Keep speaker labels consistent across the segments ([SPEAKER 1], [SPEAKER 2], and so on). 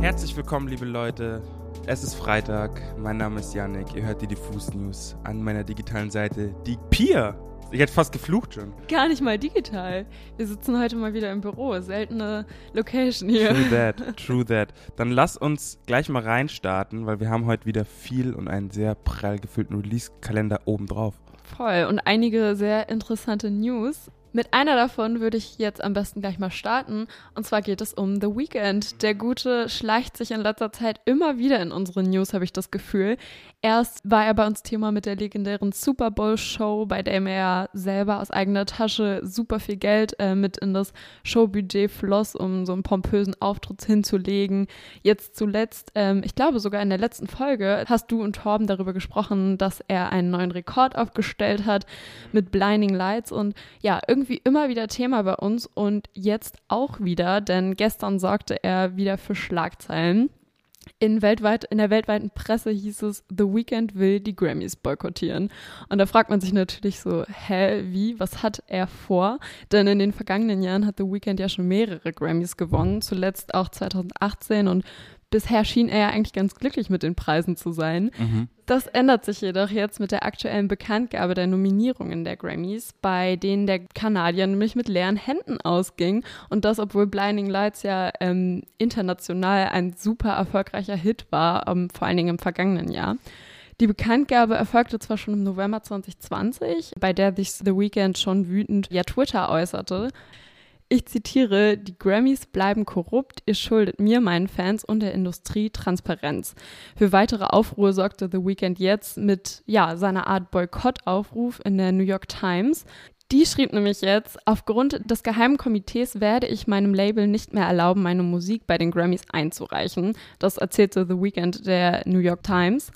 [SPEAKER 1] Herzlich willkommen, liebe Leute. Es ist Freitag. Mein Name ist Yannick. Ihr hört die Diffus News an meiner digitalen Seite, die Pier. Ich hätte fast geflucht schon.
[SPEAKER 2] Gar nicht mal digital. Wir sitzen heute mal wieder im Büro. Seltene Location hier.
[SPEAKER 1] True that, true that. Dann lass uns gleich mal reinstarten, weil wir haben heute wieder viel und einen sehr prall gefüllten Release-Kalender obendrauf.
[SPEAKER 2] Voll. Und einige sehr interessante News. Mit einer davon würde ich jetzt am besten gleich mal starten. Und zwar geht es um The Weeknd. Der Gute schleicht sich in letzter Zeit immer wieder in unsere News, habe ich das Gefühl. Erst war er bei uns Thema mit der legendären Super Bowl Show, bei dem er selber aus eigener Tasche super viel Geld äh, mit in das Showbudget floss, um so einen pompösen Auftritt hinzulegen. Jetzt zuletzt, ähm, ich glaube sogar in der letzten Folge, hast du und Torben darüber gesprochen, dass er einen neuen Rekord aufgestellt hat mit Blinding Lights und ja, irgendwie immer wieder Thema bei uns und jetzt auch wieder, denn gestern sorgte er wieder für Schlagzeilen. In, weltweit, in der weltweiten Presse hieß es, The Weeknd will die Grammys boykottieren. Und da fragt man sich natürlich so, hä, wie, was hat er vor? Denn in den vergangenen Jahren hat The Weeknd ja schon mehrere Grammys gewonnen, zuletzt auch 2018 und bisher schien er ja eigentlich ganz glücklich mit den Preisen zu sein. Mhm. Das ändert sich jedoch jetzt mit der aktuellen Bekanntgabe der Nominierungen der Grammys, bei denen der Kanadier nämlich mit leeren Händen ausging. Und das, obwohl Blinding Lights ja ähm, international ein super erfolgreicher Hit war, ähm, vor allen Dingen im vergangenen Jahr. Die Bekanntgabe erfolgte zwar schon im November 2020, bei der sich The Weeknd schon wütend ja Twitter äußerte. Ich zitiere, die Grammys bleiben korrupt, ihr schuldet mir, meinen Fans und der Industrie Transparenz. Für weitere Aufruhr sorgte The Weeknd jetzt mit ja, seiner Art Boykottaufruf in der New York Times. Die schrieb nämlich jetzt, aufgrund des geheimen Komitees werde ich meinem Label nicht mehr erlauben, meine Musik bei den Grammys einzureichen. Das erzählte The Weeknd der New York Times.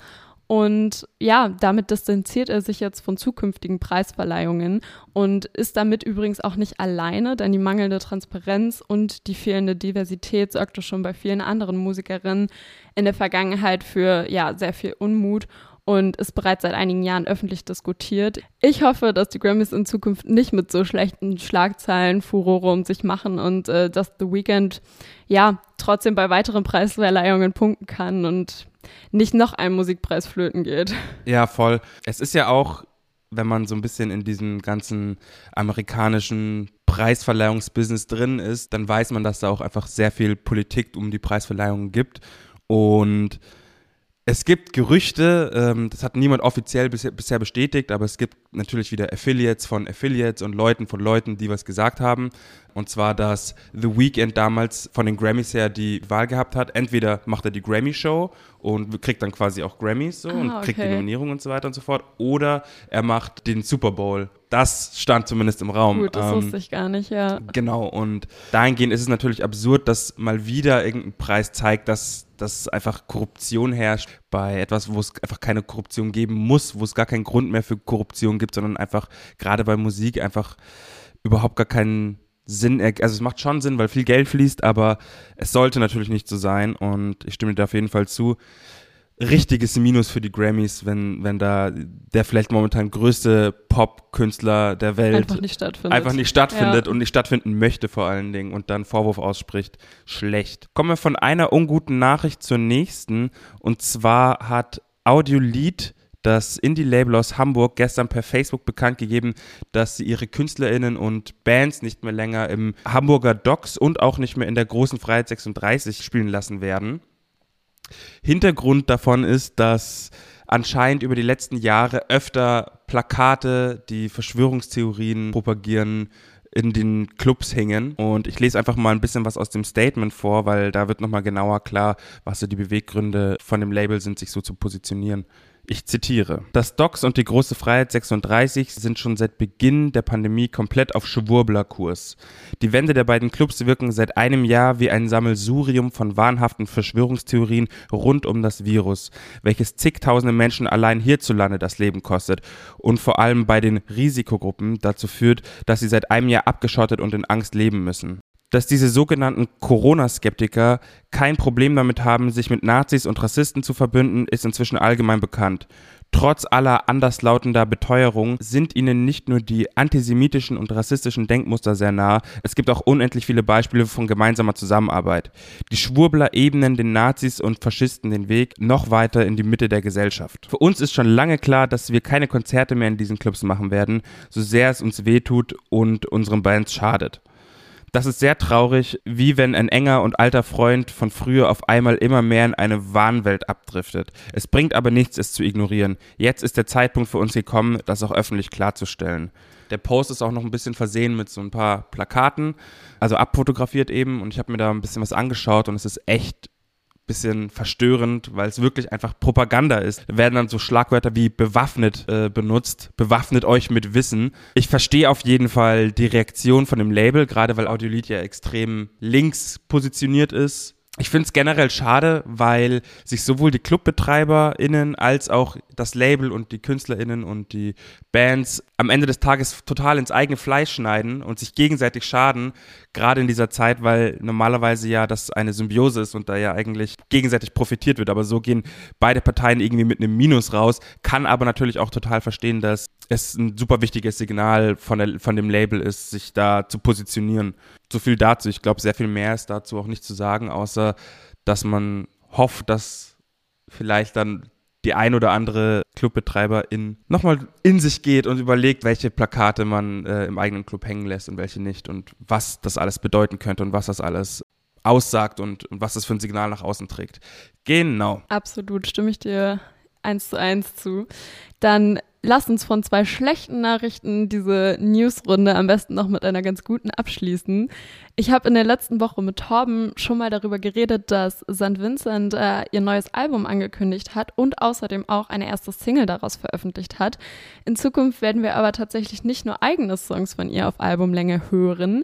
[SPEAKER 2] Und ja, damit distanziert er sich jetzt von zukünftigen Preisverleihungen und ist damit übrigens auch nicht alleine, denn die mangelnde Transparenz und die fehlende Diversität sorgte schon bei vielen anderen Musikerinnen in der Vergangenheit für ja, sehr viel Unmut und ist bereits seit einigen Jahren öffentlich diskutiert. Ich hoffe, dass die Grammys in Zukunft nicht mit so schlechten Schlagzeilen Furore um sich machen und äh, dass The Weeknd ja trotzdem bei weiteren Preisverleihungen punkten kann und nicht noch ein Musikpreis flöten geht.
[SPEAKER 1] Ja, voll. Es ist ja auch, wenn man so ein bisschen in diesem ganzen amerikanischen Preisverleihungsbusiness drin ist, dann weiß man, dass da auch einfach sehr viel Politik um die Preisverleihungen gibt. Und es gibt Gerüchte, ähm, das hat niemand offiziell bisher, bisher, bestätigt, aber es gibt natürlich wieder Affiliates von Affiliates und Leuten von Leuten, die was gesagt haben. Und zwar, dass The Weeknd damals von den Grammys her die Wahl gehabt hat. Entweder macht er die Grammy-Show und kriegt dann quasi auch Grammys so ah, und kriegt okay. die Nominierung und so weiter und so fort. Oder er macht den Super Bowl. Das stand zumindest im Raum.
[SPEAKER 2] Gut, das ähm, wusste ich gar nicht, ja.
[SPEAKER 1] Genau, und dahingehend ist es natürlich absurd, dass mal wieder irgendein Preis zeigt, dass dass einfach Korruption herrscht bei etwas, wo es einfach keine Korruption geben muss, wo es gar keinen Grund mehr für Korruption gibt, sondern einfach gerade bei Musik einfach überhaupt gar keinen Sinn, also es macht schon Sinn, weil viel Geld fließt, aber es sollte natürlich nicht so sein und ich stimme dir auf jeden Fall zu richtiges Minus für die Grammys, wenn, wenn da der vielleicht momentan größte Pop-Künstler der Welt
[SPEAKER 2] einfach nicht stattfindet,
[SPEAKER 1] einfach nicht stattfindet ja. und nicht stattfinden möchte vor allen Dingen und dann Vorwurf ausspricht. Schlecht. Kommen wir von einer unguten Nachricht zur nächsten und zwar hat Audiolied das Indie-Label aus Hamburg gestern per Facebook bekannt gegeben, dass sie ihre KünstlerInnen und Bands nicht mehr länger im Hamburger Docks und auch nicht mehr in der großen Freiheit 36 spielen lassen werden. Hintergrund davon ist, dass anscheinend über die letzten Jahre öfter Plakate, die Verschwörungstheorien propagieren, in den Clubs hängen. Und ich lese einfach mal ein bisschen was aus dem Statement vor, weil da wird nochmal genauer klar, was so die Beweggründe von dem Label sind, sich so zu positionieren. Ich zitiere. Das DOCS und die Große Freiheit 36 sind schon seit Beginn der Pandemie komplett auf Schwurblerkurs. Die Wände der beiden Clubs wirken seit einem Jahr wie ein Sammelsurium von wahnhaften Verschwörungstheorien rund um das Virus, welches zigtausende Menschen allein hierzulande das Leben kostet und vor allem bei den Risikogruppen dazu führt, dass sie seit einem Jahr abgeschottet und in Angst leben müssen dass diese sogenannten Corona-Skeptiker kein Problem damit haben, sich mit Nazis und Rassisten zu verbünden, ist inzwischen allgemein bekannt. Trotz aller anderslautender Beteuerung sind ihnen nicht nur die antisemitischen und rassistischen Denkmuster sehr nah, es gibt auch unendlich viele Beispiele von gemeinsamer Zusammenarbeit. Die Schwurbler ebnen den Nazis und Faschisten den Weg noch weiter in die Mitte der Gesellschaft. Für uns ist schon lange klar, dass wir keine Konzerte mehr in diesen Clubs machen werden, so sehr es uns wehtut und unseren Bands schadet. Das ist sehr traurig, wie wenn ein enger und alter Freund von früher auf einmal immer mehr in eine Wahnwelt abdriftet. Es bringt aber nichts, es zu ignorieren. Jetzt ist der Zeitpunkt für uns gekommen, das auch öffentlich klarzustellen. Der Post ist auch noch ein bisschen versehen mit so ein paar Plakaten, also abfotografiert eben und ich habe mir da ein bisschen was angeschaut und es ist echt bisschen verstörend, weil es wirklich einfach Propaganda ist. Da werden dann so Schlagwörter wie bewaffnet äh, benutzt, bewaffnet euch mit Wissen. Ich verstehe auf jeden Fall die Reaktion von dem Label, gerade weil Audiolied ja extrem links positioniert ist ich finde es generell schade, weil sich sowohl die ClubbetreiberInnen als auch das Label und die KünstlerInnen und die Bands am Ende des Tages total ins eigene Fleisch schneiden und sich gegenseitig schaden, gerade in dieser Zeit, weil normalerweise ja das eine Symbiose ist und da ja eigentlich gegenseitig profitiert wird. Aber so gehen beide Parteien irgendwie mit einem Minus raus, kann aber natürlich auch total verstehen, dass es ein super wichtiges Signal von, der, von dem Label ist, sich da zu positionieren so viel dazu. Ich glaube, sehr viel mehr ist dazu auch nicht zu sagen, außer dass man hofft, dass vielleicht dann die ein oder andere Clubbetreiberin nochmal in sich geht und überlegt, welche Plakate man äh, im eigenen Club hängen lässt und welche nicht und was das alles bedeuten könnte und was das alles aussagt und, und was das für ein Signal nach außen trägt. Genau.
[SPEAKER 2] Absolut, stimme ich dir eins zu eins zu. Dann lass uns von zwei schlechten Nachrichten diese Newsrunde am besten noch mit einer ganz guten abschließen. Ich habe in der letzten Woche mit Torben schon mal darüber geredet, dass St. Vincent äh, ihr neues Album angekündigt hat und außerdem auch eine erste Single daraus veröffentlicht hat. In Zukunft werden wir aber tatsächlich nicht nur eigene Songs von ihr auf Albumlänge hören.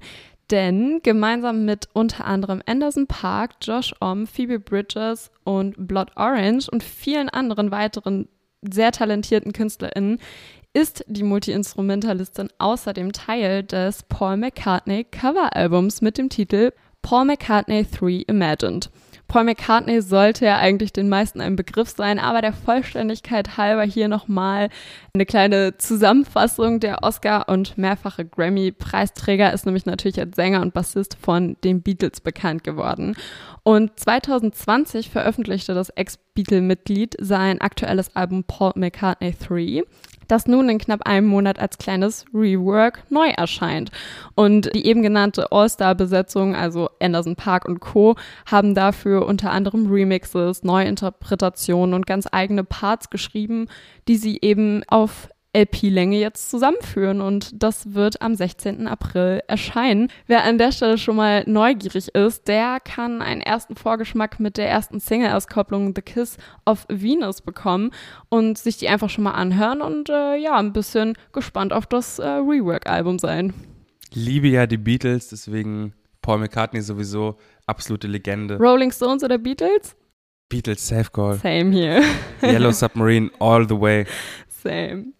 [SPEAKER 2] Denn gemeinsam mit unter anderem Anderson Park, Josh Om, Phoebe Bridges und Blood Orange und vielen anderen weiteren sehr talentierten KünstlerInnen ist die Multiinstrumentalistin außerdem Teil des Paul McCartney Coveralbums mit dem Titel Paul McCartney 3 Imagined. Paul McCartney sollte ja eigentlich den meisten ein Begriff sein, aber der Vollständigkeit halber hier nochmal eine kleine Zusammenfassung. Der Oscar- und mehrfache Grammy-Preisträger ist nämlich natürlich als Sänger und Bassist von den Beatles bekannt geworden. Und 2020 veröffentlichte das Ex-Beatle-Mitglied sein aktuelles Album Paul McCartney 3 das nun in knapp einem Monat als kleines Rework neu erscheint. Und die eben genannte All-Star-Besetzung, also Anderson Park und Co., haben dafür unter anderem Remixes, Neuinterpretationen und ganz eigene Parts geschrieben, die sie eben auf LP-Länge jetzt zusammenführen und das wird am 16. April erscheinen. Wer an der Stelle schon mal neugierig ist, der kann einen ersten Vorgeschmack mit der ersten Single-Auskopplung The Kiss of Venus bekommen und sich die einfach schon mal anhören und äh, ja, ein bisschen gespannt auf das äh, Rework-Album sein.
[SPEAKER 1] Liebe ja die Beatles, deswegen Paul McCartney sowieso absolute Legende.
[SPEAKER 2] Rolling Stones oder Beatles?
[SPEAKER 1] Beatles, Safe Call.
[SPEAKER 2] Same here.
[SPEAKER 1] Yellow Submarine, all the way.
[SPEAKER 2] Same.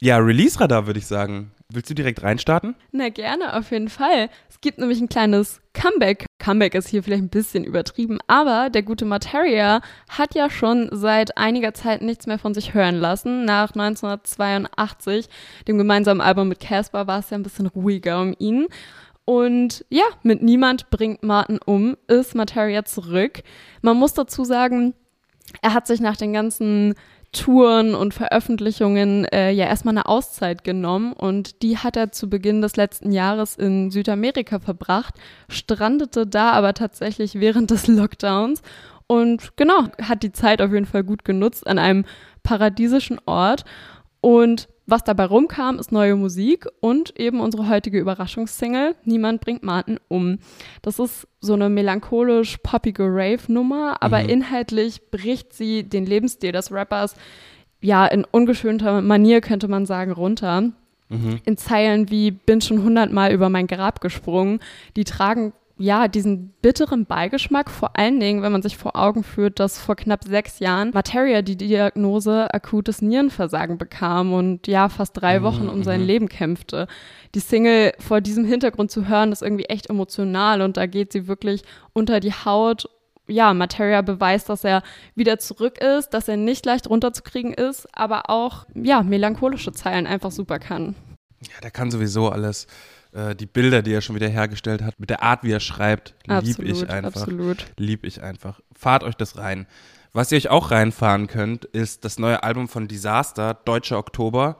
[SPEAKER 1] Ja, Release-Radar würde ich sagen. Willst du direkt reinstarten?
[SPEAKER 2] Na gerne, auf jeden Fall. Es gibt nämlich ein kleines Comeback. Comeback ist hier vielleicht ein bisschen übertrieben, aber der gute Materia hat ja schon seit einiger Zeit nichts mehr von sich hören lassen. Nach 1982, dem gemeinsamen Album mit Casper, war es ja ein bisschen ruhiger um ihn. Und ja, mit Niemand bringt Martin um, ist Materia zurück. Man muss dazu sagen, er hat sich nach den ganzen Touren und Veröffentlichungen äh, ja erstmal eine Auszeit genommen und die hat er zu Beginn des letzten Jahres in Südamerika verbracht, strandete da aber tatsächlich während des Lockdowns und genau, hat die Zeit auf jeden Fall gut genutzt an einem paradiesischen Ort und was dabei rumkam, ist neue Musik und eben unsere heutige Überraschungssingle Niemand bringt Martin um. Das ist so eine melancholisch poppige Rave-Nummer, aber mhm. inhaltlich bricht sie den Lebensstil des Rappers ja in ungeschönter Manier, könnte man sagen, runter. Mhm. In Zeilen wie bin schon hundertmal über mein Grab gesprungen, die tragen ja, diesen bitteren Beigeschmack, vor allen Dingen, wenn man sich vor Augen führt, dass vor knapp sechs Jahren Materia die Diagnose akutes Nierenversagen bekam und ja, fast drei mhm, Wochen um sein mhm. Leben kämpfte. Die Single vor diesem Hintergrund zu hören, ist irgendwie echt emotional und da geht sie wirklich unter die Haut ja, Materia beweist, dass er wieder zurück ist, dass er nicht leicht runterzukriegen ist, aber auch, ja, melancholische Zeilen einfach super kann.
[SPEAKER 1] Ja, der kann sowieso alles. Äh, die Bilder, die er schon wieder hergestellt hat, mit der Art, wie er schreibt, lieb ich einfach.
[SPEAKER 2] Absolut.
[SPEAKER 1] Lieb ich einfach. Fahrt euch das rein. Was ihr euch auch reinfahren könnt, ist das neue Album von Disaster, Deutscher Oktober,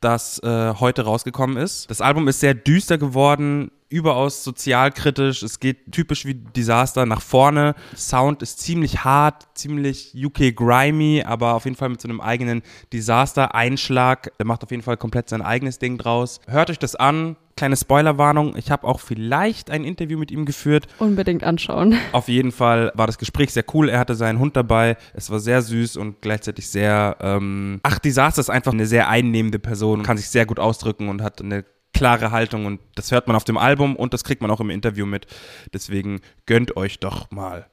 [SPEAKER 1] das äh, heute rausgekommen ist. Das Album ist sehr düster geworden, überaus sozialkritisch. Es geht typisch wie Disaster nach vorne. Sound ist ziemlich hart, ziemlich UK grimy, aber auf jeden Fall mit so einem eigenen Disaster-Einschlag. Er macht auf jeden Fall komplett sein eigenes Ding draus. Hört euch das an. Kleine Spoilerwarnung. Ich habe auch vielleicht ein Interview mit ihm geführt.
[SPEAKER 2] Unbedingt anschauen.
[SPEAKER 1] Auf jeden Fall war das Gespräch sehr cool. Er hatte seinen Hund dabei. Es war sehr süß und gleichzeitig sehr. Ähm Ach, Disaster ist einfach eine sehr einnehmende Person, kann sich sehr gut ausdrücken und hat eine klare Haltung und das hört man auf dem Album und das kriegt man auch im Interview mit. Deswegen gönnt euch doch mal.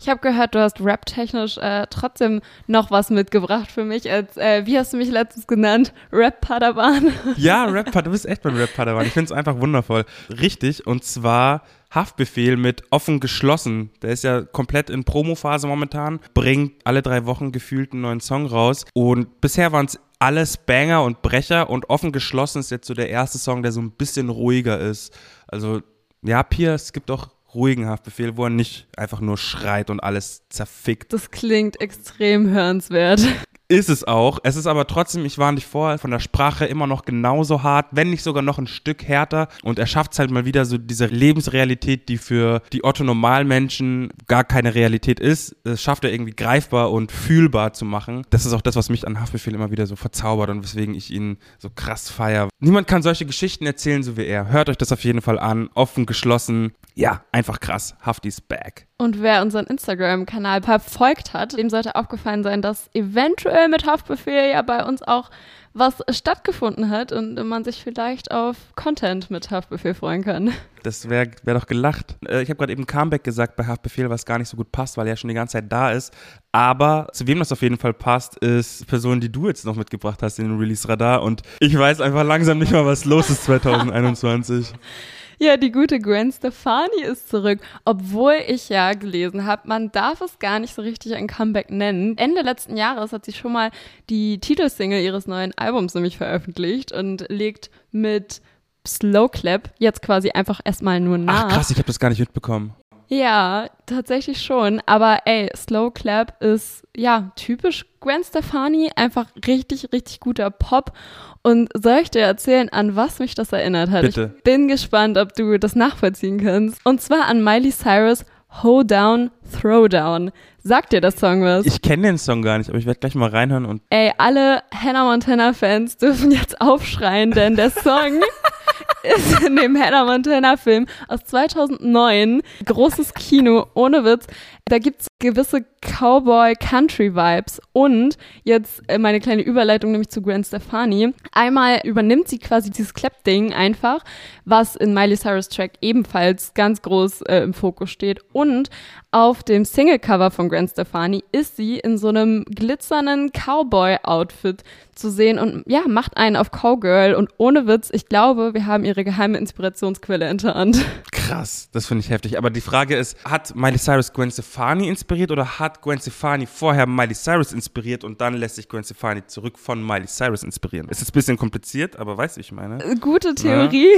[SPEAKER 2] Ich habe gehört, du hast rap-technisch äh, trotzdem noch was mitgebracht für mich. Als, äh, wie hast du mich letztens genannt? Rap-Padawan.
[SPEAKER 1] Ja, Rap-Padawan. Du bist echt beim Rap-Padawan. Ich finde es einfach wundervoll. Richtig. Und zwar Haftbefehl mit offen geschlossen. Der ist ja komplett in Promophase momentan. Bringt alle drei Wochen gefühlt einen neuen Song raus. Und bisher waren es alles Banger und Brecher. Und offen geschlossen ist jetzt so der erste Song, der so ein bisschen ruhiger ist. Also, ja, Pia, es gibt auch ruhigen Haftbefehl, wo er nicht einfach nur schreit und alles zerfickt.
[SPEAKER 2] Das klingt extrem hörenswert.
[SPEAKER 1] Ist es auch. Es ist aber trotzdem, ich warne dich vor, von der Sprache immer noch genauso hart, wenn nicht sogar noch ein Stück härter. Und er schafft es halt mal wieder so diese Lebensrealität, die für die Otto-Normalmenschen gar keine Realität ist. Das schafft er irgendwie greifbar und fühlbar zu machen. Das ist auch das, was mich an Haftbefehl immer wieder so verzaubert und weswegen ich ihn so krass feiere. Niemand kann solche Geschichten erzählen, so wie er. Hört euch das auf jeden Fall an. Offen, geschlossen. Ja, einfach krass. Hafti's back.
[SPEAKER 2] Und wer unseren Instagram-Kanal verfolgt hat, dem sollte aufgefallen sein, dass eventuell mit Haftbefehl ja bei uns auch was stattgefunden hat und man sich vielleicht auf Content mit Haftbefehl freuen kann.
[SPEAKER 1] Das wäre wär doch gelacht. Äh, ich habe gerade eben Comeback gesagt bei Haftbefehl, was gar nicht so gut passt, weil er schon die ganze Zeit da ist. Aber zu wem das auf jeden Fall passt, ist Person, die du jetzt noch mitgebracht hast in den Release-Radar. Und ich weiß einfach langsam nicht mal, was los ist 2021.
[SPEAKER 2] Ja, die gute Gwen Stefani ist zurück. Obwohl ich ja gelesen habe, man darf es gar nicht so richtig ein Comeback nennen. Ende letzten Jahres hat sie schon mal die Titelsingle ihres neuen Albums nämlich veröffentlicht und legt mit Slow Clap jetzt quasi einfach erstmal nur nach.
[SPEAKER 1] Ach krass, ich habe das gar nicht mitbekommen.
[SPEAKER 2] Ja, tatsächlich schon. Aber ey, Slow Clap ist ja typisch Gwen Stefani, einfach richtig, richtig guter Pop. Und soll ich dir erzählen, an was mich das erinnert hat?
[SPEAKER 1] Bitte.
[SPEAKER 2] Ich bin gespannt, ob du das nachvollziehen kannst. Und zwar an Miley Cyrus Hold Down, Throwdown. Sagt dir das Song was?
[SPEAKER 1] Ich kenne den Song gar nicht, aber ich werde gleich mal reinhören und.
[SPEAKER 2] Ey, alle Hannah Montana Fans dürfen jetzt aufschreien, denn der Song ist in dem Hannah Montana Film aus 2009. Großes Kino, ohne Witz. Da gibt's gewisse Cowboy-Country-Vibes. Und jetzt äh, meine kleine Überleitung nämlich zu Gwen Stefani. Einmal übernimmt sie quasi dieses Clap-Ding einfach, was in Miley Cyrus Track ebenfalls ganz groß äh, im Fokus steht. Und auf dem Single-Cover von Gwen Stefani ist sie in so einem glitzernden Cowboy-Outfit zu sehen und ja, macht einen auf Cowgirl und ohne Witz, ich glaube, wir haben ihre geheime Inspirationsquelle enttarnt.
[SPEAKER 1] Krass, das finde ich heftig. Aber die Frage ist, hat Miley Cyrus Gwen Stefani inspiriert oder hat Gwen Stefani vorher Miley Cyrus inspiriert und dann lässt sich Gwen Stefani zurück von Miley Cyrus inspirieren? Ist jetzt ein bisschen kompliziert, aber weißt du, ich meine?
[SPEAKER 2] Gute Theorie.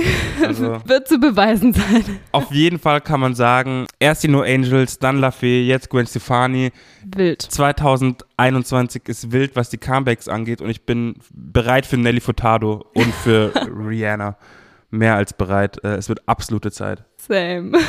[SPEAKER 2] Ja, also wird zu beweisen sein.
[SPEAKER 1] Auf jeden Fall kann man sagen, erst die No Angels, dann La Fee, jetzt Gwen Stefani.
[SPEAKER 2] Wild.
[SPEAKER 1] 2021 ist wild, was die Comebacks angeht und ich bin bereit für Nelly Furtado und für Rihanna. Mehr als bereit. Äh, es wird absolute Zeit.
[SPEAKER 2] Same.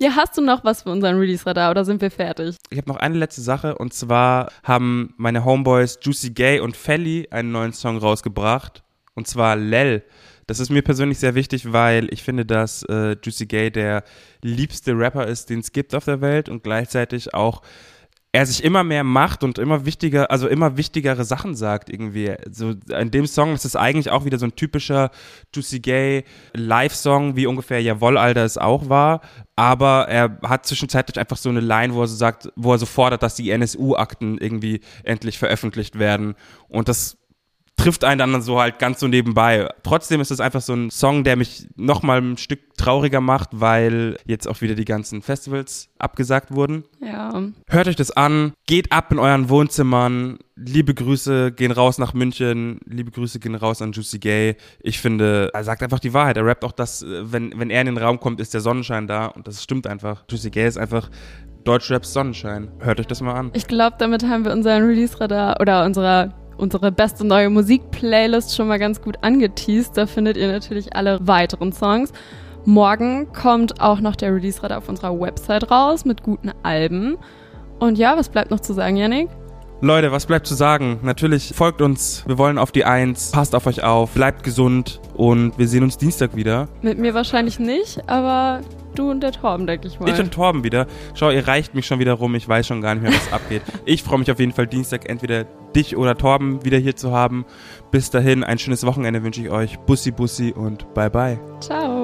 [SPEAKER 2] Ja, hast du noch was für unseren Release-Radar oder sind wir fertig?
[SPEAKER 1] Ich habe noch eine letzte Sache und zwar haben meine Homeboys Juicy Gay und Felly einen neuen Song rausgebracht und zwar Lel. Das ist mir persönlich sehr wichtig, weil ich finde, dass äh, Juicy Gay der liebste Rapper ist, den es gibt auf der Welt und gleichzeitig auch er sich immer mehr macht und immer wichtiger, also immer wichtigere Sachen sagt irgendwie. So in dem Song ist es eigentlich auch wieder so ein typischer Juicy Gay Live-Song, wie ungefähr Jawoll, Alter es auch war. Aber er hat zwischenzeitlich einfach so eine Line, wo er so sagt, wo er so fordert, dass die NSU-Akten irgendwie endlich veröffentlicht werden. Und das trifft einen dann so halt ganz so nebenbei. Trotzdem ist es einfach so ein Song, der mich nochmal ein Stück trauriger macht, weil jetzt auch wieder die ganzen Festivals abgesagt wurden.
[SPEAKER 2] Ja.
[SPEAKER 1] Hört euch das an, geht ab in euren Wohnzimmern. Liebe Grüße gehen raus nach München. Liebe Grüße gehen raus an Juicy Gay. Ich finde, er sagt einfach die Wahrheit. Er rappt auch das, äh, wenn, wenn er in den Raum kommt, ist der Sonnenschein da. Und das stimmt einfach. Juicy Gay ist einfach Deutschraps Sonnenschein. Hört euch das mal an.
[SPEAKER 2] Ich glaube, damit haben wir unseren Release-Radar oder unsere, unsere beste neue Musik-Playlist schon mal ganz gut angeteased. Da findet ihr natürlich alle weiteren Songs. Morgen kommt auch noch der Release-Radar auf unserer Website raus mit guten Alben. Und ja, was bleibt noch zu sagen, Yannick?
[SPEAKER 1] Leute, was bleibt zu sagen? Natürlich folgt uns. Wir wollen auf die Eins. Passt auf euch auf. Bleibt gesund. Und wir sehen uns Dienstag wieder.
[SPEAKER 2] Mit mir wahrscheinlich nicht, aber du und der Torben, denke ich mal.
[SPEAKER 1] Ich und Torben wieder. Schau, ihr reicht mich schon wieder rum. Ich weiß schon gar nicht mehr, was abgeht. Ich freue mich auf jeden Fall Dienstag entweder dich oder Torben wieder hier zu haben. Bis dahin, ein schönes Wochenende wünsche ich euch. Bussi, Bussi und bye bye.
[SPEAKER 2] Ciao.